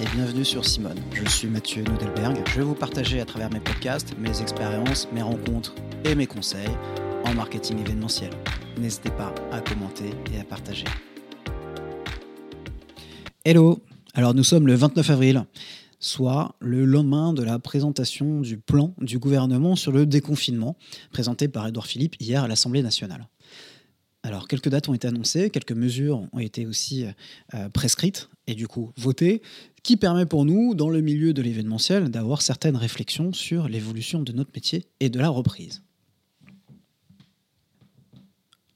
Et bienvenue sur Simone. Je suis Mathieu Nudelberg. Je vais vous partager à travers mes podcasts mes expériences, mes rencontres et mes conseils en marketing événementiel. N'hésitez pas à commenter et à partager. Hello Alors nous sommes le 29 avril, soit le lendemain de la présentation du plan du gouvernement sur le déconfinement, présenté par Edouard Philippe hier à l'Assemblée nationale. Alors, quelques dates ont été annoncées, quelques mesures ont été aussi euh, prescrites et du coup votées, qui permet pour nous, dans le milieu de l'événementiel, d'avoir certaines réflexions sur l'évolution de notre métier et de la reprise.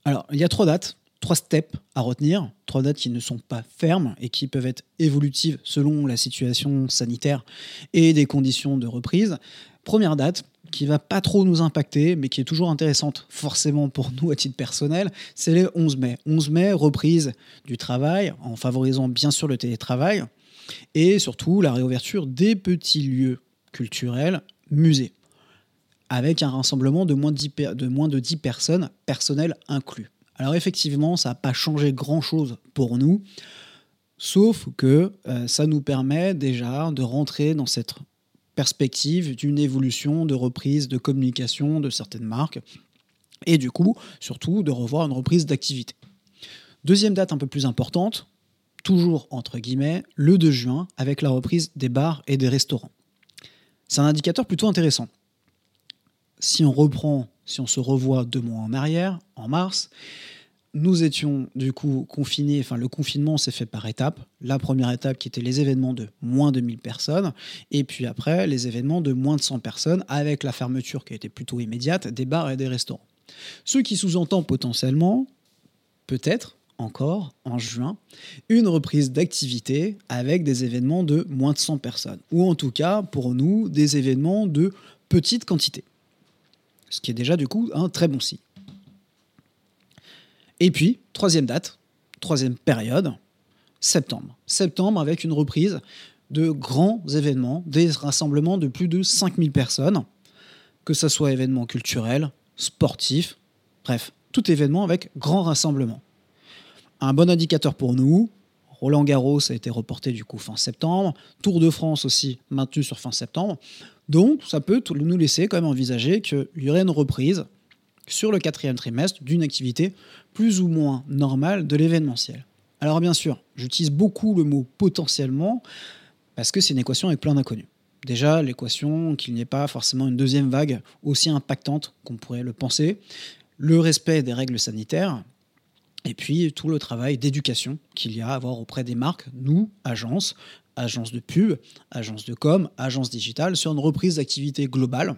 Alors, il y a trois dates, trois steps à retenir, trois dates qui ne sont pas fermes et qui peuvent être évolutives selon la situation sanitaire et des conditions de reprise. Première date, qui va pas trop nous impacter, mais qui est toujours intéressante forcément pour nous à titre personnel, c'est le 11 mai. 11 mai, reprise du travail, en favorisant bien sûr le télétravail, et surtout la réouverture des petits lieux culturels, musées, avec un rassemblement de moins de 10, de moins de 10 personnes, personnel inclus. Alors effectivement, ça n'a pas changé grand-chose pour nous, sauf que euh, ça nous permet déjà de rentrer dans cette perspective d'une évolution de reprise de communication de certaines marques et du coup, surtout, de revoir une reprise d'activité. Deuxième date un peu plus importante, toujours entre guillemets, le 2 juin, avec la reprise des bars et des restaurants. C'est un indicateur plutôt intéressant. Si on reprend, si on se revoit deux mois en arrière, en mars, nous étions du coup confinés, enfin le confinement s'est fait par étapes. La première étape qui était les événements de moins de 1000 personnes, et puis après les événements de moins de 100 personnes, avec la fermeture qui a été plutôt immédiate des bars et des restaurants. Ce qui sous-entend potentiellement, peut-être encore en juin, une reprise d'activité avec des événements de moins de 100 personnes, ou en tout cas pour nous des événements de petite quantité. Ce qui est déjà du coup un très bon signe. Et puis, troisième date, troisième période, septembre. Septembre avec une reprise de grands événements, des rassemblements de plus de 5000 personnes, que ce soit événements culturels, sportifs, bref, tout événement avec grand rassemblement. Un bon indicateur pour nous, Roland Garros a été reporté du coup fin septembre, Tour de France aussi maintenu sur fin septembre, donc ça peut nous laisser quand même envisager qu'il y aurait une reprise sur le quatrième trimestre d'une activité plus ou moins normale de l'événementiel. Alors bien sûr, j'utilise beaucoup le mot potentiellement parce que c'est une équation avec plein d'inconnus. Déjà, l'équation qu'il n'y ait pas forcément une deuxième vague aussi impactante qu'on pourrait le penser, le respect des règles sanitaires, et puis tout le travail d'éducation qu'il y a à avoir auprès des marques, nous, agences, agences de pub, agences de com, agences digitales, sur une reprise d'activité globale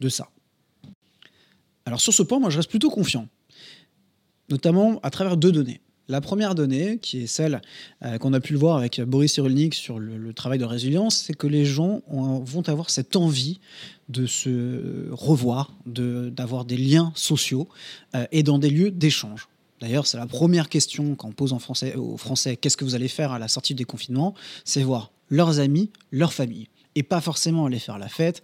de ça. Alors sur ce point, moi je reste plutôt confiant, notamment à travers deux données. La première donnée, qui est celle euh, qu'on a pu le voir avec Boris Cyrulnik sur le, travail de résilience, c'est que les gens vont avoir cette envie de se revoir, d'avoir des liens sociaux euh, et dans des lieux d'échange. D'ailleurs, c'est la première question qu'on pose aux Français qu'est-ce que vous allez faire à la sortie des confinements C'est voir leurs amis, leur famille. Et pas forcément aller faire la fête,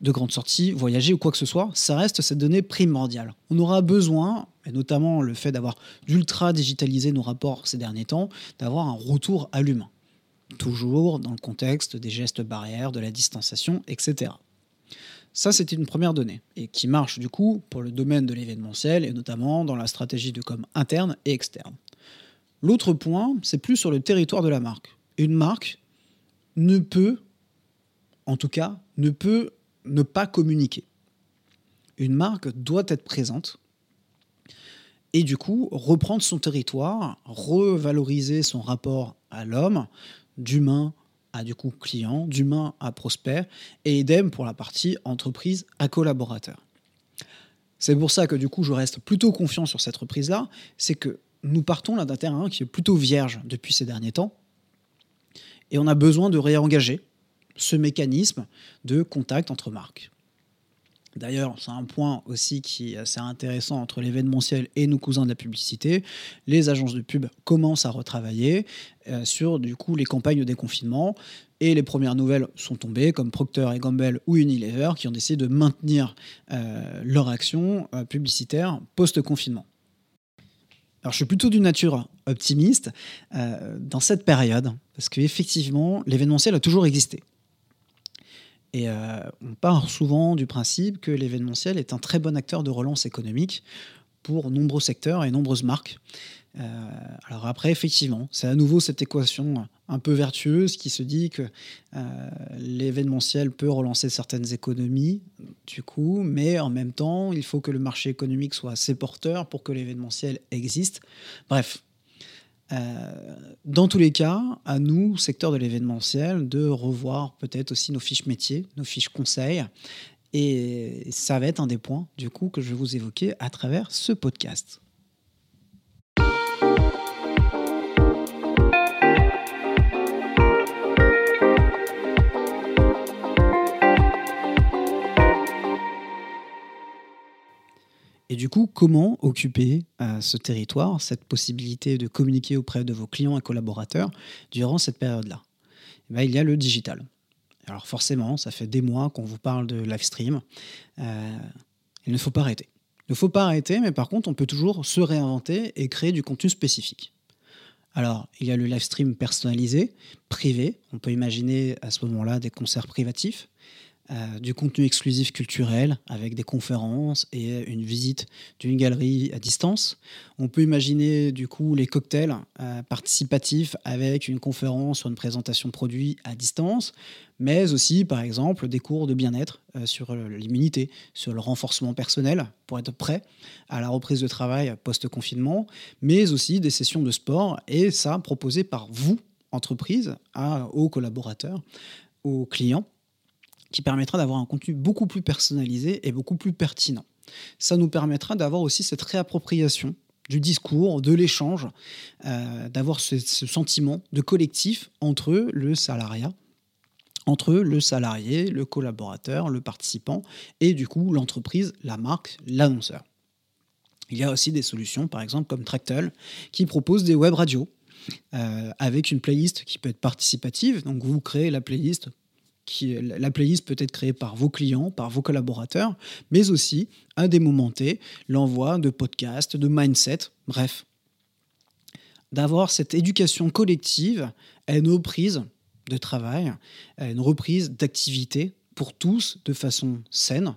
de grandes sorties, voyager ou quoi que ce soit, ça reste cette donnée primordiale. On aura besoin, et notamment le fait d'avoir d'ultra digitaliser nos rapports ces derniers temps, d'avoir un retour à l'humain. Toujours dans le contexte des gestes barrières, de la distanciation, etc. Ça, c'était une première donnée, et qui marche du coup pour le domaine de l'événementiel, et notamment dans la stratégie de com interne et externe. L'autre point, c'est plus sur le territoire de la marque. Une marque ne peut, en tout cas, ne peut ne pas communiquer. Une marque doit être présente et du coup reprendre son territoire, revaloriser son rapport à l'homme, d'humain à du coup client, d'humain à prospect, et idem pour la partie entreprise à collaborateur. C'est pour ça que du coup je reste plutôt confiant sur cette reprise-là, c'est que nous partons là d'un terrain qui est plutôt vierge depuis ces derniers temps, et on a besoin de réengager ce mécanisme de contact entre marques. D'ailleurs, c'est un point aussi qui est assez intéressant entre l'événementiel et nos cousins de la publicité. Les agences de pub commencent à retravailler euh, sur du coup les campagnes de déconfinement et les premières nouvelles sont tombées comme Procter et Gamble ou Unilever qui ont décidé de maintenir euh, leur action euh, publicitaire post-confinement. Alors je suis plutôt d'une nature optimiste dans cette période, parce qu'effectivement, l'événementiel a toujours existé. Et euh, on part souvent du principe que l'événementiel est un très bon acteur de relance économique pour nombreux secteurs et nombreuses marques. Euh, alors après, effectivement, c'est à nouveau cette équation un peu vertueuse qui se dit que euh, l'événementiel peut relancer certaines économies, du coup, mais en même temps, il faut que le marché économique soit assez porteur pour que l'événementiel existe. Bref, euh, dans tous les cas, à nous, secteur de l'événementiel, de revoir peut-être aussi nos fiches métiers, nos fiches conseils. Et ça va être un des points, du coup, que je vais vous évoquer à travers ce podcast. Et du coup, comment occuper euh, ce territoire, cette possibilité de communiquer auprès de vos clients et collaborateurs durant cette période-là? Eh ben, Il y a le digital. Alors forcément, ça fait des mois qu'on vous parle de live stream. Euh, il ne faut pas arrêter. Il ne faut pas arrêter, mais par contre, on peut toujours se réinventer et créer du contenu spécifique. Alors, il y a le live stream personnalisé, privé. On peut imaginer à ce moment-là des concerts privatifs. Euh, du contenu exclusif culturel avec des conférences et une visite d'une galerie à distance. On peut imaginer du coup les cocktails euh, participatifs avec une conférence sur une présentation de produit à distance, mais aussi par exemple des cours de bien-être euh, sur l'immunité, sur le renforcement personnel pour être prêt à la reprise de travail post-confinement, mais aussi des sessions de sport et ça proposé par vous, entreprise, aux collaborateurs, aux clients qui permettra d'avoir un contenu beaucoup plus personnalisé et beaucoup plus pertinent. Ça nous permettra d'avoir aussi cette réappropriation du discours, de l'échange, euh, d'avoir ce, sentiment de collectif entre le salariat, entre le salarié, le collaborateur, le participant et du coup l'entreprise, la marque, l'annonceur. Il y a aussi des solutions, par exemple comme Tractel, qui propose des web radios euh, avec une playlist qui peut être participative. Donc vous créez la playlist la playlist peut être créée par vos clients, par vos collaborateurs, mais aussi à des moments l'envoi de podcasts, de mindset, bref. D'avoir cette éducation collective à une reprise de travail, à une reprise d'activité pour tous de façon saine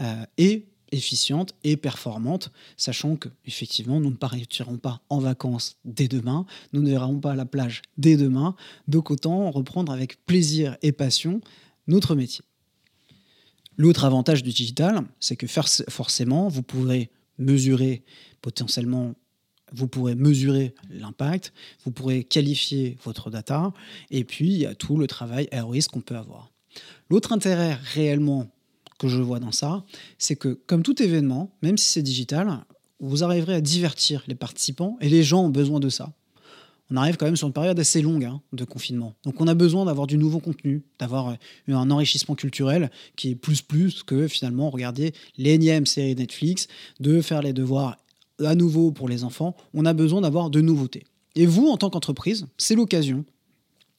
euh, et efficiente et performante, sachant que effectivement nous ne partirons pas en vacances dès demain, nous ne verrons pas à la plage dès demain, donc autant reprendre avec plaisir et passion notre métier. L'autre avantage du digital, c'est que forcément, vous pourrez mesurer potentiellement, vous pourrez mesurer l'impact, vous pourrez qualifier votre data, et puis il y a tout le travail ROIS qu'on peut avoir. L'autre intérêt réellement que je vois dans ça, c'est que comme tout événement, même si c'est digital, vous arriverez à divertir les participants et les gens ont besoin de ça. On arrive quand même sur une période assez longue hein, de confinement. Donc on a besoin d'avoir du nouveau contenu, d'avoir euh, un enrichissement culturel qui est plus plus que finalement regarder l'énième série Netflix, de faire les devoirs à nouveau pour les enfants. On a besoin d'avoir de nouveautés. Et vous, en tant qu'entreprise, c'est l'occasion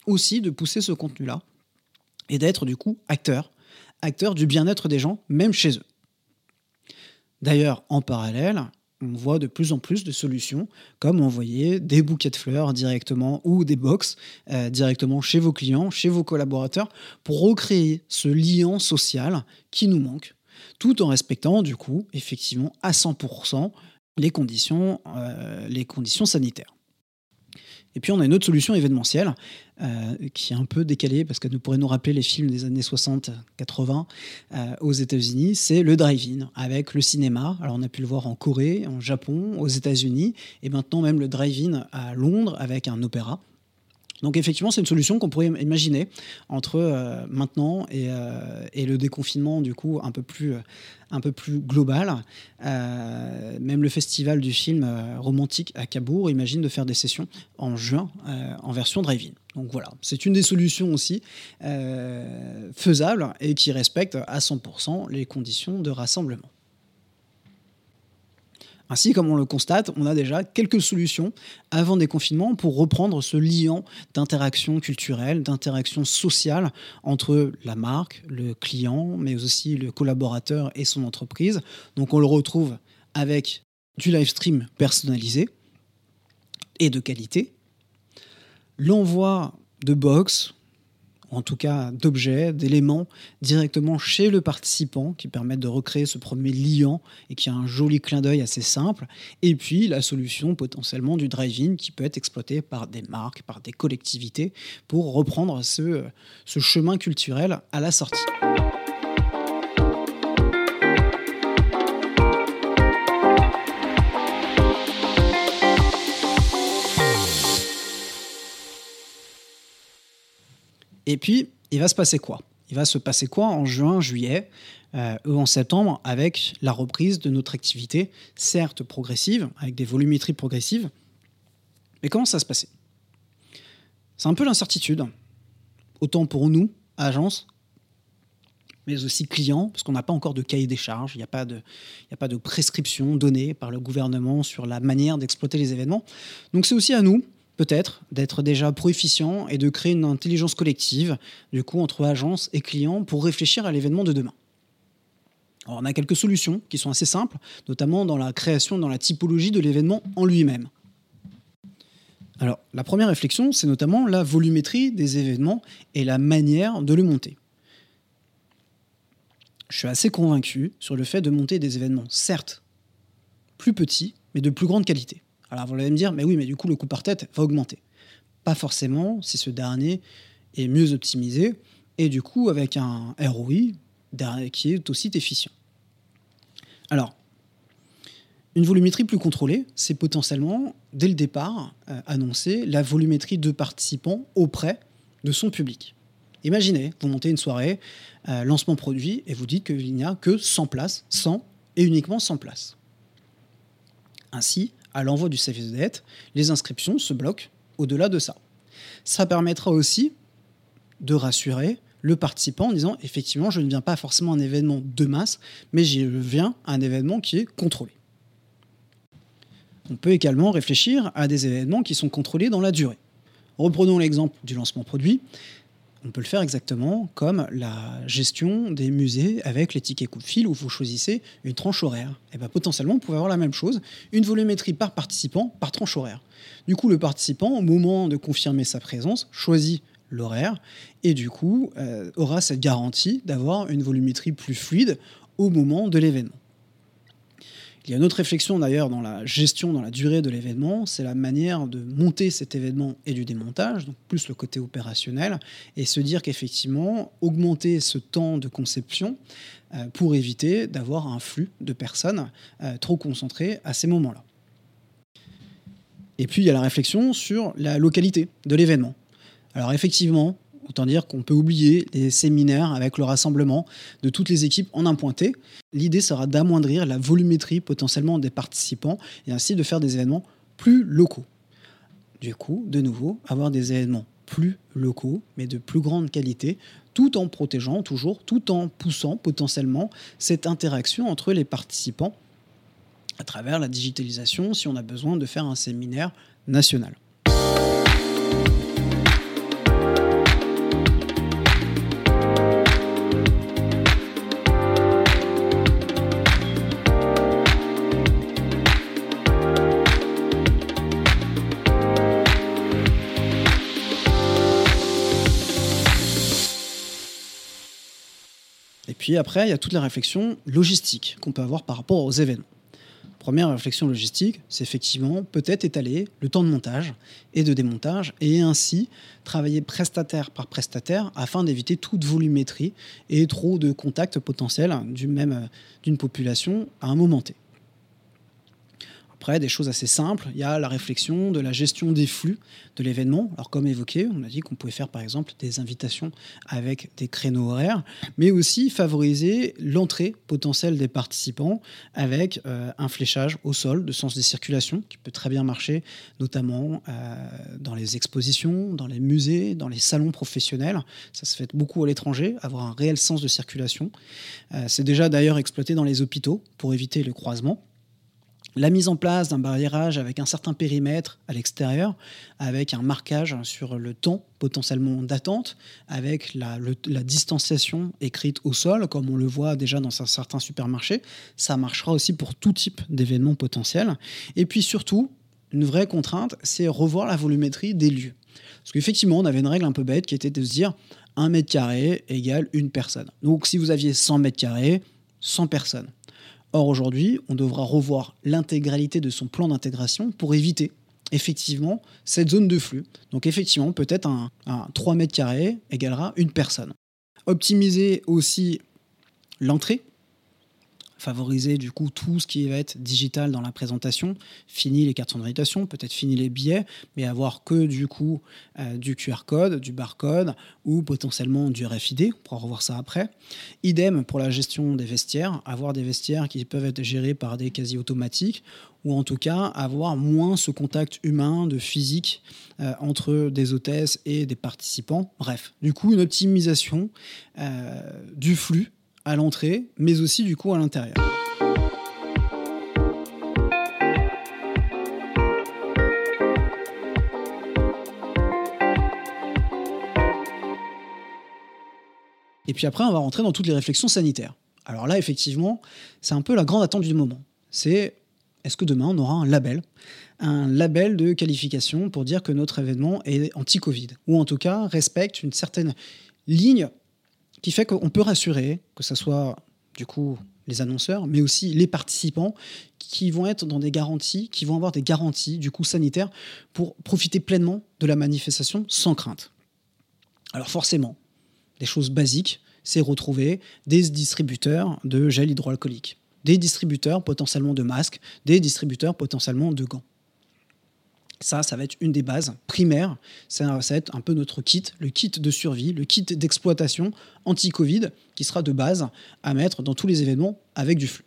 aussi de pousser ce contenu-là et d'être du coup acteur acteurs du bien-être des gens, même chez eux. D'ailleurs, en parallèle, on voit de plus en plus de solutions, comme envoyer des bouquets de fleurs directement ou des box euh, directement chez vos clients, chez vos collaborateurs, pour recréer ce lien social qui nous manque, tout en respectant du coup effectivement à 100% les conditions, euh, les conditions sanitaires. Et puis on a une autre solution événementielle euh, qui est un peu décalée parce qu'elle nous pourrait nous rappeler les films des années 60-80 euh, aux États-Unis, c'est le drive-in avec le cinéma. Alors on a pu le voir en Corée, en Japon, aux États-Unis et maintenant même le drive-in à Londres avec un opéra. Donc effectivement, c'est une solution qu'on pourrait imaginer entre euh, maintenant euh, et, le déconfinement du coup un peu plus, plus global. Euh, même le festival du film romantique à Cabourg imagine de faire des sessions en juin en version drive-in. Donc voilà, c'est une des solutions aussi faisables et qui respecte à 100% les conditions de rassemblement. Ainsi, comme on le constate, on a déjà quelques solutions avant des confinements pour reprendre ce lien d'interaction culturelle, d'interaction sociale entre la marque, le client, mais aussi le collaborateur et son entreprise. Donc on le retrouve avec du live stream personnalisé, et de qualité, l'envoi de box, en tout cas d'objets, d'éléments directement chez le participant qui permettent de recréer ce premier liant et qui a un joli clin d'œil assez simple. Et puis la solution potentiellement du drive-in qui peut être exploité par des marques, par des collectivités pour reprendre ce, ce chemin culturel à la sortie. Et puis, il va se passer quoi? Il va se passer quoi en juin, juillet euh, en septembre avec la reprise de notre activité, certes progressive, avec des volumétries progressives? Mais comment ça se passer C'est un peu l'incertitude, autant pour nous, agence, mais aussi clients, parce qu'on n'a pas encore de cahier des charges, il n'y a, a pas de prescription donnée par le gouvernement sur la manière d'exploiter les événements. Donc c'est aussi à nous, peut-être d'être déjà pro-efficient et de créer une intelligence collective, du coup, entre agence et client pour réfléchir à l'événement de demain. on a quelques solutions qui sont assez simples, notamment dans la création, dans la typologie de l'événement en lui-même. Alors, la première réflexion, c'est notamment la volumétrie des événements et la manière de le monter. Je suis assez convaincu sur le fait de monter des événements, certes, plus petits, mais de plus grande qualité. Alors vous allez me dire, mais oui, mais du coup, le coût par tête va augmenter. Pas forcément si ce dernier est mieux optimisé et du coup avec un ROI qui est aussi efficient. Alors, une volumétrie plus contrôlée, c'est potentiellement, dès le départ, euh, annoncer la volumétrie de participants auprès de son public. Imaginez, vous montez une soirée, euh, lancement produit, et vous dites qu'il n'y a que 100 places, 100 et uniquement 100 places. Ainsi, à l'envoi du service de dette, les inscriptions se bloquent au-delà de ça. Ça permettra aussi de rassurer le participant en disant effectivement, je ne viens pas forcément à un événement de masse, mais je viens à un événement qui est contrôlé. On peut également réfléchir à des événements qui sont contrôlés dans la durée. Reprenons l'exemple du lancement produit on peut le faire exactement comme la gestion des musées avec les tickets coup de fil où vous choisissez une tranche horaire. Et bien potentiellement, vous pouvez avoir la même chose, une volumétrie par participant par tranche horaire. Du coup, le participant, au moment de confirmer sa présence, choisit l'horaire et du coup euh, aura cette garantie d'avoir une volumétrie plus fluide au moment de l'événement. Il y a une autre réflexion d'ailleurs dans la gestion, dans la durée de l'événement, c'est la manière de monter cet événement et du démontage, donc plus le côté opérationnel, et se dire qu'effectivement, augmenter ce temps de conception euh, pour éviter d'avoir un flux de personnes euh, trop concentrées à ces moments-là. Et puis il y a la réflexion sur la localité de l'événement. Alors effectivement, Autant dire qu'on peut oublier les séminaires avec le rassemblement de toutes les équipes en un pointé. L'idée sera d'amoindrir la volumétrie potentiellement des participants et ainsi de faire des événements plus locaux. Du coup, de nouveau, avoir des événements plus locaux, mais de plus grande qualité, tout en protégeant toujours, tout en poussant potentiellement cette interaction entre les participants à travers la digitalisation si on a besoin de faire un séminaire national. Puis après, il y a toutes les réflexions logistiques qu'on peut avoir par rapport aux événements. Première réflexion logistique, c'est effectivement peut-être étaler le temps de montage et de démontage et ainsi travailler prestataire par prestataire afin d'éviter toute volumétrie et trop de contacts potentiels d'une population à un moment T. Après, des choses assez simples, il y a la réflexion de la gestion des flux de l'événement. Alors comme évoqué, on a dit qu'on pouvait faire par exemple des invitations avec des créneaux horaires, mais aussi favoriser l'entrée potentielle des participants avec euh, un fléchage au sol de sens de circulation qui peut très bien marcher, notamment euh, dans les expositions, dans les musées, dans les salons professionnels. Ça se fait beaucoup à l'étranger, avoir un réel sens de circulation. Euh, c'est déjà d'ailleurs exploité dans les hôpitaux pour éviter le croisement la mise en place d'un barriérage avec un certain périmètre à l'extérieur, avec un marquage sur le temps potentiellement d'attente, avec la, distanciation écrite au sol, comme on le voit déjà dans certains supermarchés, ça marchera aussi pour tout type d'événements potentiels. Et puis surtout, une vraie contrainte, c'est revoir la volumétrie des lieux. Parce qu'effectivement, on avait une règle un peu bête qui était de se dire 1 mètre carré égale une personne. Donc si vous aviez 100 mètres carrés, 100 personnes. Or aujourd'hui, on devra revoir l'intégralité de son plan d'intégration pour éviter effectivement cette zone de flux. Donc effectivement, peut-être un, 3 mètres carrés égalera une personne. Optimiser aussi l'entrée favoriser du coup tout ce qui va être digital dans la présentation, fini les cartes d'invitation, peut-être fini les billets, mais avoir que du coup euh, du QR code, du barcode ou potentiellement du RFID, on pourra revoir ça après. Idem pour la gestion des vestiaires, avoir des vestiaires qui peuvent être gérés par des quasi automatiques ou en tout cas avoir moins ce contact humain de physique euh, entre des hôtesses et des participants. Bref, du coup une optimisation euh, du flux à l'entrée, mais aussi du coup à l'intérieur. Et puis après, on va rentrer dans toutes les réflexions sanitaires. Alors là, effectivement, c'est un peu la grande attente du moment. C'est est-ce que demain, on aura un label? Un label de qualification pour dire que notre événement est anti-Covid, ou en tout cas respecte une certaine ligne qui fait qu'on peut rassurer, que ce soit du coup les annonceurs, mais aussi les participants qui vont être dans des garanties, qui vont avoir des garanties du coup sanitaires pour profiter pleinement de la manifestation sans crainte. Alors forcément, des choses basiques, c'est retrouver des distributeurs de gel hydroalcoolique, des distributeurs potentiellement de masques, des distributeurs potentiellement de gants. Ça, ça va être une des bases primaires. Ça, va être un peu notre kit, le kit de survie, le kit d'exploitation anti-Covid, qui sera de base à mettre dans tous les événements avec du flux.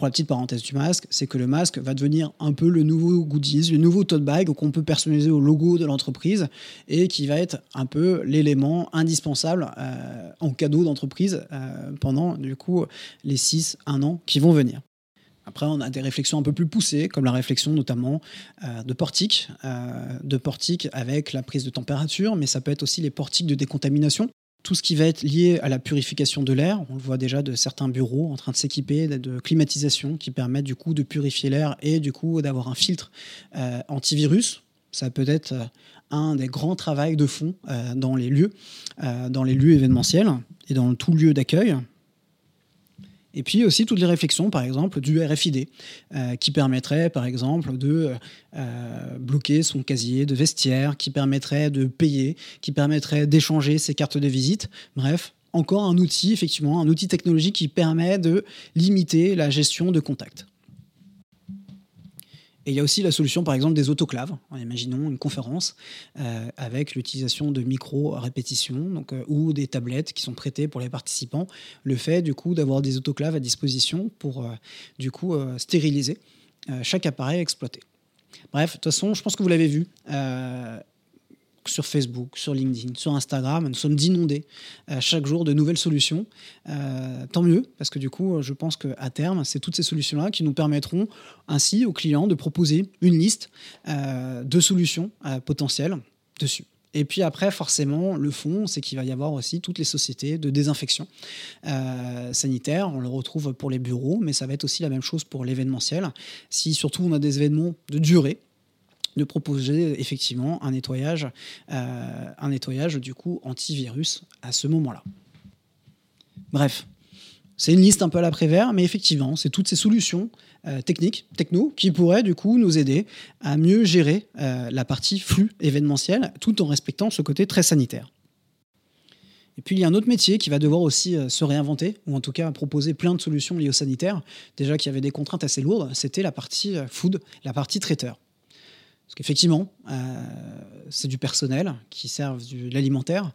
Pour la petite parenthèse du masque, c'est que le masque va devenir un peu le nouveau goodies, le nouveau tote bag qu'on peut personnaliser au logo de l'entreprise et qui va être un peu l'élément indispensable euh, en cadeau d'entreprise euh, pendant du coup les 6-1 ans qui vont venir. Après, on a des réflexions un peu plus poussées, comme la réflexion notamment euh, de portiques, euh, de portiques avec la prise de température, mais ça peut être aussi les portiques de décontamination. Tout ce qui va être lié à la purification de l'air, on le voit déjà de certains bureaux en train de s'équiper de climatisation qui permettent du coup de purifier l'air et du coup d'avoir un filtre euh, antivirus. Ça peut être un des grands travaux de fond dans les lieux, dans les lieux événementiels et dans tout lieu d'accueil. Et puis aussi toutes les réflexions, par exemple, du RFID, euh, qui permettrait, par exemple, de euh, bloquer son casier de vestiaire, qui permettrait de payer, qui permettrait d'échanger ses cartes de visite. Bref, encore un outil, effectivement, un outil technologique qui permet de limiter la gestion de contacts. Et il y a aussi la solution, par exemple, des autoclaves. Imaginons une conférence euh, avec l'utilisation de micro-répétitions donc, euh, ou des tablettes qui sont prêtées pour les participants. Le fait, du coup, d'avoir des autoclaves à disposition pour, euh, du coup, stériliser chaque appareil exploité. Bref, de toute façon, je pense que vous l'avez vu sur Facebook, sur LinkedIn, sur Instagram. Nous sommes inondés euh, chaque jour de nouvelles solutions. Euh, tant mieux, parce que du coup, je pense qu'à terme, c'est toutes ces solutions-là qui nous permettront ainsi aux clients de proposer une liste euh, de solutions potentielles dessus. Et puis après, forcément, le fond, c'est qu'il va y avoir aussi toutes les sociétés de désinfection sanitaire. On le retrouve pour les bureaux, mais ça va être aussi la même chose pour l'événementiel. Si surtout on a des événements de durée, de proposer effectivement un nettoyage, euh, un nettoyage du coup antivirus à ce moment-là. Bref, c'est une liste un peu à l'après-vert, mais effectivement, c'est toutes ces solutions euh, techniques, techno, qui pourraient du coup nous aider à mieux gérer euh, la partie flux événementiel, tout en respectant ce côté très sanitaire. Et puis il y a un autre métier qui va devoir aussi se réinventer, ou en tout cas proposer plein de solutions liées au sanitaire. Déjà qu'il y avait des contraintes assez lourdes, c'était la partie food, la partie traiteur. Parce qu'effectivement, euh, c'est du personnel qui sert de l'alimentaire.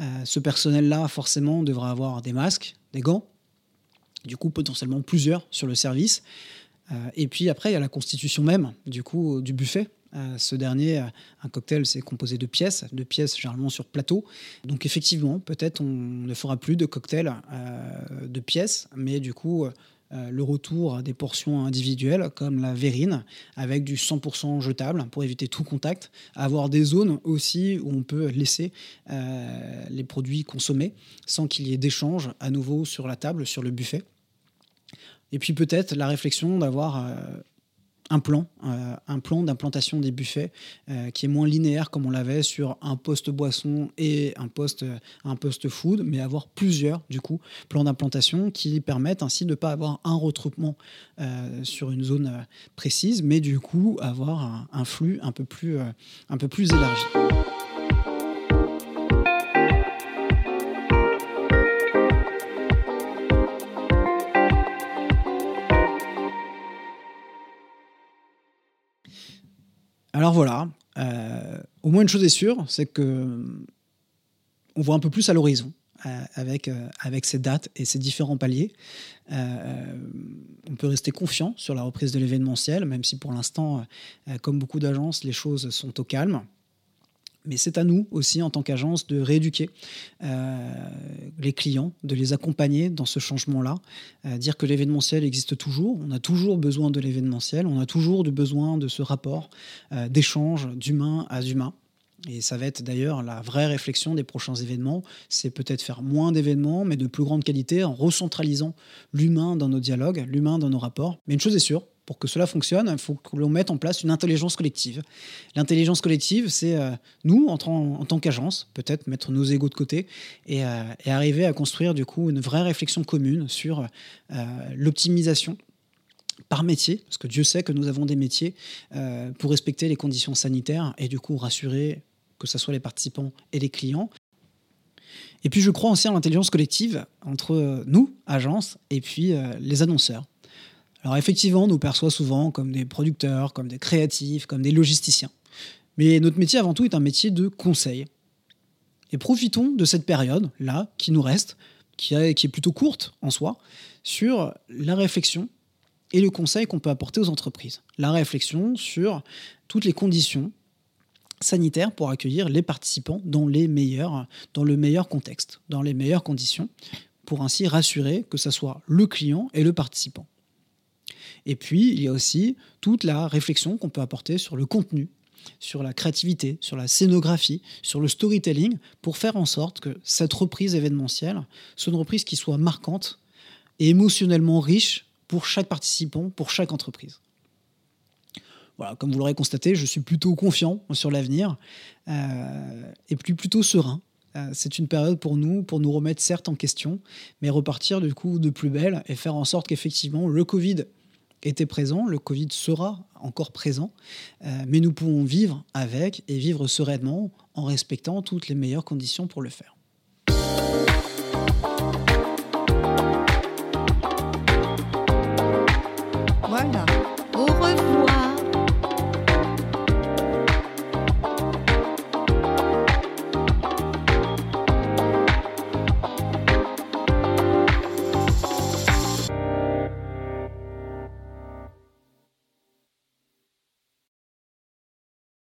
Euh, ce personnel-là, forcément, devra avoir des masques, des gants, du coup, potentiellement plusieurs sur le service. Euh, et puis après, il y a la constitution même, du coup, du buffet. ce dernier, un cocktail, c'est composé de pièces, de pièces généralement sur plateau. Donc effectivement, peut-être on ne fera plus de cocktails de pièces, mais du coup, euh, le retour des portions individuelles comme la verrine avec du 100% jetable pour éviter tout contact, avoir des zones aussi où on peut laisser euh, les produits consommés sans qu'il y ait d'échange à nouveau sur la table, sur le buffet. Et puis peut-être la réflexion d'avoir euh, un plan, euh, un plan d'implantation des buffets euh, qui est moins linéaire comme on l'avait sur un poste boisson et un poste, un poste food, mais avoir plusieurs du coup plans d'implantation qui permettent ainsi de ne pas avoir un retroupement euh, sur une zone précise, mais du coup avoir un, un flux un peu plus, un peu plus élargi. Alors voilà, euh, au moins une chose est sûre, c'est que on voit un peu plus à l'horizon euh, euh, avec ces dates et ces différents paliers. on peut rester confiant sur la reprise de l'événementiel, même si pour l'instant, comme beaucoup d'agences, les choses sont au calme. Mais c'est à nous aussi, en tant qu'agence, de rééduquer euh, les clients, de les accompagner dans ce changement-là. Euh, dire que l'événementiel existe toujours, on a toujours besoin de l'événementiel, on a toujours besoin de ce rapport euh, d'échange d'humain à humain. Et ça va être d'ailleurs la vraie réflexion des prochains événements, c'est peut-être faire moins d'événements, mais de plus grande qualité, en recentralisant l'humain dans nos dialogues, l'humain dans nos rapports. Mais une chose est sûre, pour que cela fonctionne, il faut que l'on mette en place une intelligence collective. L'intelligence collective, c'est euh, nous, en, tant qu'agence, peut-être mettre nos égaux de côté euh, et, arriver à construire du coup une vraie réflexion commune sur euh, l'optimisation par métier, parce que Dieu sait que nous avons des métiers pour respecter les conditions sanitaires et du coup rassurer que ce soit les participants et les clients. Et puis je crois aussi en l'intelligence collective entre nous, agence, et puis les annonceurs. Alors effectivement, on nous perçoit souvent comme des producteurs, comme des créatifs, comme des logisticiens. Mais notre métier avant tout est un métier de conseil. Et profitons de cette période-là qui nous reste, qui, est plutôt courte en soi, sur la réflexion et le conseil qu'on peut apporter aux entreprises. La réflexion sur toutes les conditions sanitaires pour accueillir les participants dans, dans le meilleur contexte, dans les meilleures conditions, pour ainsi rassurer que ce soit le client et le participant. Et puis, il y a aussi toute la réflexion qu'on peut apporter sur le contenu, sur la créativité, sur la scénographie, sur le storytelling, pour faire en sorte que cette reprise événementielle soit une reprise qui soit marquante et émotionnellement riche pour chaque participant, pour chaque entreprise. Voilà, comme vous l'aurez constaté, je suis plutôt confiant sur l'avenir euh, et plus plutôt serein. Euh, c'est une période pour nous, pour nous remettre certes en question, mais repartir du coup de plus belle et faire en sorte qu'effectivement le Covid était présent, le Covid sera encore présent, euh, mais nous pouvons vivre avec et vivre sereinement en respectant toutes les meilleures conditions pour le faire. Voilà,